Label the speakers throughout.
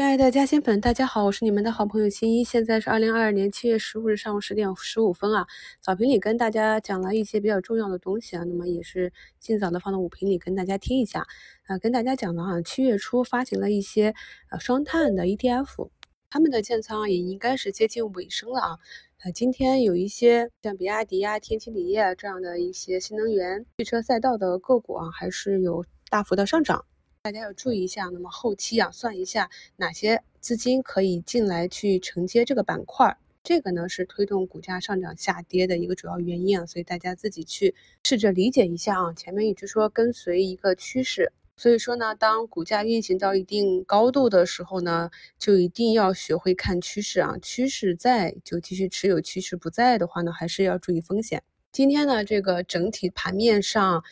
Speaker 1: 亲爱的嘉兴粉，大家好，我是你们的好朋友新一。现在是二零二二年七月十五日上午十点十五分啊。早评里跟大家讲了一些比较重要的东西啊，那么也是尽早的放到午评里跟大家听一下啊。跟大家讲的啊，七月初发行了一些呃双碳的 ETF，他们的建仓也应该是接近尾声了啊。呃，今天有一些像比亚迪啊、天齐锂业这样的一些新能源汽车赛道的个股啊，还是有大幅的上涨。大家要注意一下，那么后期啊，算一下哪些资金可以进来去承接这个板块，这个呢是推动股价上涨下跌的一个主要原因啊，所以大家自己去试着理解一下啊。前面一直说跟随一个趋势，所以说呢，当股价运行到一定高度的时候呢，就一定要学会看趋势啊，趋势在就继续持有，趋势不在的话呢，还是要注意风险。今天呢，这个整体盘面上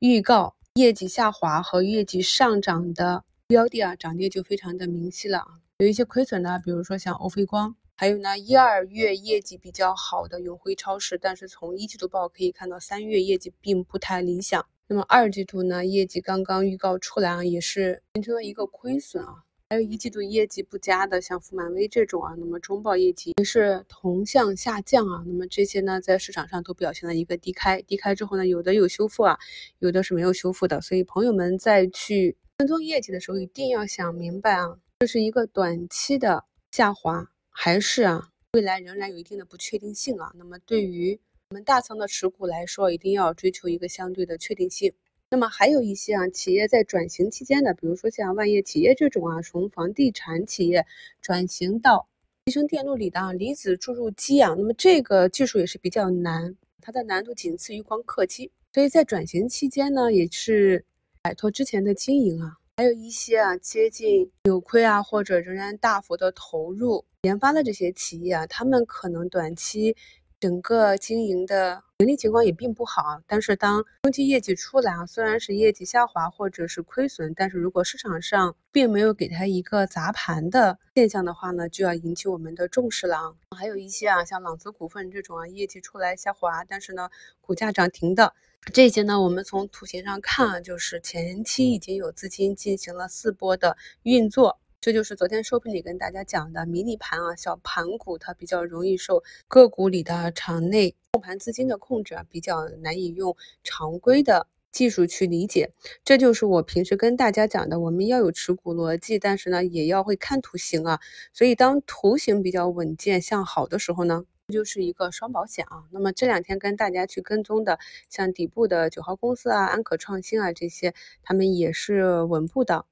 Speaker 1: 预告。业绩下滑和业绩上涨的标的啊，涨跌就非常的明晰了啊。有一些亏损的，比如说像欧菲光，还有呢一二月业绩比较好的永辉超市，但是从一季度报可以看到，三月业绩并不太理想。那么二季度呢，业绩刚刚预告出来啊，也是形成了一个亏损啊。还有一季度业绩不佳的，像富满威这种啊，那么中报业绩也是同向下降啊。那么这些呢，在市场上都表现了一个低开，低开之后呢，有的有修复啊，有的是没有修复的。所以朋友们在去跟踪业绩的时候，一定要想明白啊，这是一个短期的下滑，还是啊，未来仍然有一定的不确定性啊。那么对于我们大仓的持股来说，一定要追求一个相对的确定性。那么还有一些啊，企业在转型期间的，比如说像万业企业这种啊，从房地产企业转型到集成电路里的离子注入机啊，那么这个技术也是比较难，它的难度仅次于光刻机，所以在转型期间呢，也是摆脱之前的经营啊。还有一些啊，接近扭亏啊，或者仍然大幅的投入研发的这些企业啊，他们可能短期。整个经营的盈利情况也并不好，但是当中期业绩出来啊，虽然是业绩下滑或者是亏损，但是如果市场上并没有给它一个砸盘的现象的话呢，就要引起我们的重视了啊。还有一些啊，像朗姿股份这种啊，业绩出来下滑，但是呢，股价涨停的这些呢，我们从图形上看啊，就是前期已经有资金进行了四波的运作。这就是昨天收评里跟大家讲的迷你盘啊，小盘股它比较容易受个股里的场内控盘资金的控制啊，比较难以用常规的技术去理解。这就是我平时跟大家讲的，我们要有持股逻辑，但是呢也要会看图形啊。所以当图形比较稳健向好的时候呢，就是一个双保险啊。那么这两天跟大家去跟踪的，像底部的九号公司啊、安可创新啊这些，他们也是稳步的，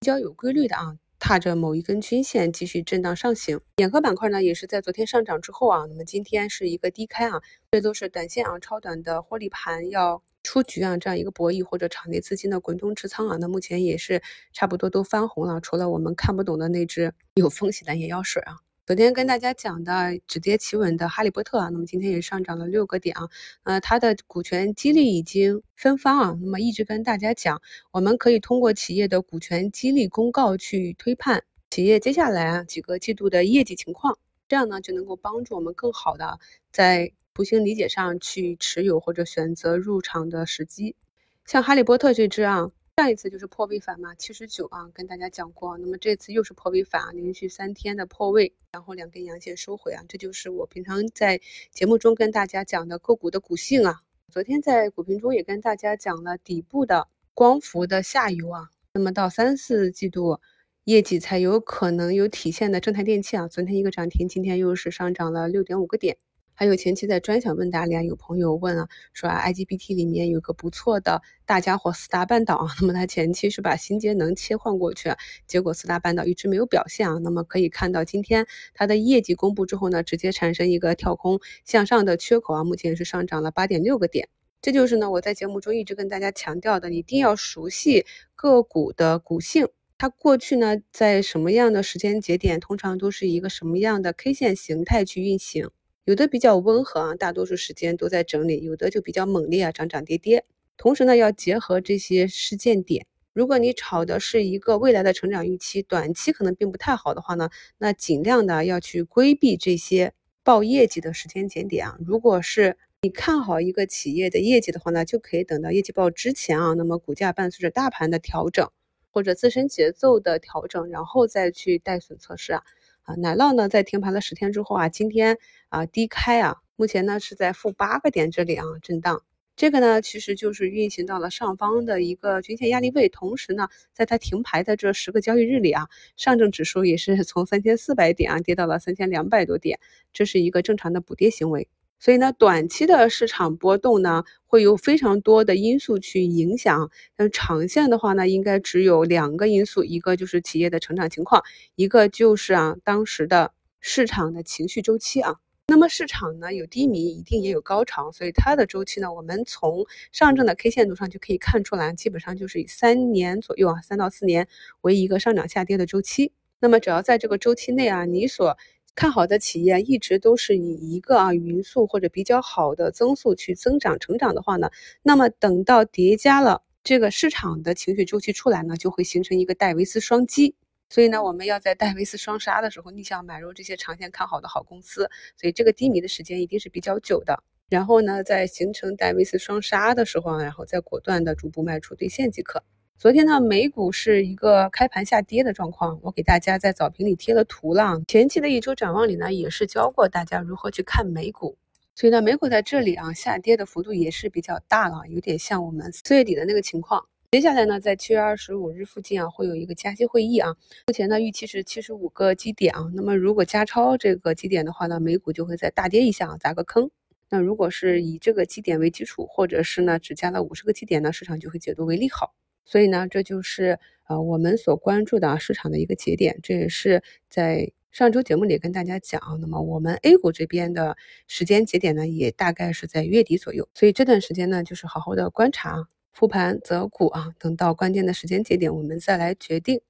Speaker 1: 比较有规律的啊。踏着某一根均线继续震荡上行，眼科板块呢也是在昨天上涨之后啊，那么今天是一个低开啊，这都是短线啊超短的获利盘要出局啊，这样一个博弈或者场内资金的滚动持仓啊，那目前也是差不多都翻红了，除了我们看不懂的那只有风险的眼药水啊。昨天跟大家讲的止跌企稳的哈利波特啊，那么今天也上涨了六个点啊，呃，它的股权激励已经分发啊，那么一直跟大家讲，我们可以通过企业的股权激励公告去推判企业接下来啊几个季度的业绩情况，这样呢就能够帮助我们更好的在图形理解上去持有或者选择入场的时机，像哈利波特这只啊。上一次就是破位反嘛，七十九啊，跟大家讲过。那么这次又是破位反啊，连续三天的破位，然后两根阳线收回啊，这就是我平常在节目中跟大家讲的个股的股性啊。昨天在股评中也跟大家讲了底部的光伏的下游啊，那么到三四季度业绩才有可能有体现的正泰电器啊，昨天一个涨停，今天又是上涨了六点五个点。还有前期在专享问答里啊，有朋友问啊，说啊 IGBT 里面有个不错的大家伙四大半岛啊，那么它前期是把新节能切换过去，结果四大半岛一直没有表现啊。那么可以看到今天它的业绩公布之后呢，直接产生一个跳空向上的缺口啊，目前是上涨了八点六个点。这就是呢我在节目中一直跟大家强调的，一定要熟悉个股的股性，它过去呢在什么样的时间节点，通常都是一个什么样的 K 线形态去运行。有的比较温和啊，大多数时间都在整理；有的就比较猛烈啊，涨涨跌跌。同时呢，要结合这些事件点。如果你炒的是一个未来的成长预期，短期可能并不太好的话呢，那尽量的要去规避这些报业绩的时间节点啊。如果是你看好一个企业的业绩的话呢，就可以等到业绩报之前啊，那么股价伴随着大盘的调整，或者自身节奏的调整，然后再去带损测试啊。啊，奶酪呢在停牌了十天之后啊，今天啊低开啊，目前呢是在负八个点这里啊震荡。这个呢其实就是运行到了上方的一个均线压力位，同时呢在它停牌的这十个交易日里啊，上证指数也是 从三千四百点啊跌到了三千两百多点，这是一个正常的补跌行为。所以呢，短期的市场波动呢，会有非常多的因素去影响。但长线的话呢，应该只有两个因素，一个就是企业的成长情况，一个就是啊当时的市场的情绪周期啊。那么市场呢有低迷，一定也有高潮，所以它的周期呢，我们从上证的 K 线图上就可以看出来，基本上就是以三年左右啊，三到四年为一个上涨下跌的周期。那么只要在这个周期内啊，你所看好的企业一直都是以一个啊匀速或者比较好的增速去增长成长的话呢，那么等到叠加了这个市场的情绪周期出来呢，就会形成一个戴维斯双击。所以呢，我们要在戴维斯双杀的时候逆向买入这些长线看好的好公司。所以这个低迷的时间一定是比较久的。然后呢，在形成戴维斯双杀的时候啊，然后再果断的逐步卖出兑现即可。昨天呢，美股是一个开盘下跌的状况，我给大家在早评里贴了图了。前期的一周展望里呢，也是教过大家如何去看美股。所以呢，美股在这里啊，下跌的幅度也是比较大了，有点像我们四月底的那个情况。接下来呢，在七月二十五日附近啊，会有一个加息会议啊，目前呢预期是七十五个基点啊。那么如果加超这个基点的话呢，美股就会再大跌一下啊，砸个坑。那如果是以这个基点为基础，或者是呢只加了五十个基点呢，市场就会解读为利好。所以呢，这就是呃我们所关注的市场的一个节点，这也是在上周节目里跟大家讲。那么我们 A 股这边的时间节点呢，也大概是在月底左右。所以这段时间呢，就是好好的观察复盘择股啊，等到关键的时间节点，我们再来决定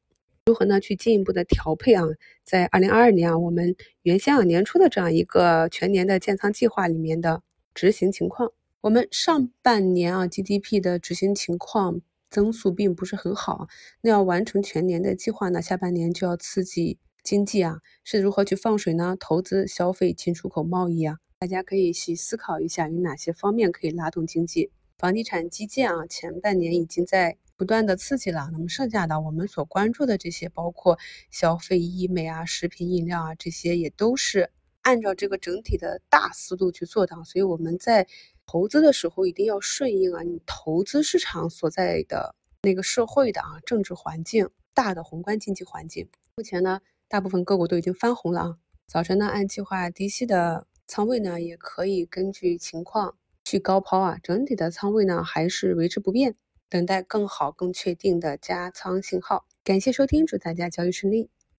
Speaker 1: 如何呢去进一步的调配啊。在二零二二年啊，我们原先啊年初的这样一个全年的建仓计划里面的执行情况，我们上半年啊 GDP 的执行情况。增速并不是很好，那要完成全年的计划呢？下半年就要刺激经济啊，是如何去放水呢？投资、消费、进出口、贸易啊，大家可以细思考一下，有哪些方面可以拉动经济？房地产基建啊，前半年已经在不断的刺激了，那么剩下的我们所关注的这些，包括消费、医美啊、食品饮料啊，这些也都是按照这个整体的大思路去做的，所以我们在。投资的时候一定要顺应啊，你投资市场所在的那个社会的啊政治环境、大的宏观经济环境。目前呢，大部分个股都已经翻红了啊。早晨呢，按计划低吸的仓位呢，也可以根据情况去高抛啊。整体的仓位呢，还是维持不变，等待更好、更确定的加仓信号。感谢收听，祝大家交易顺利。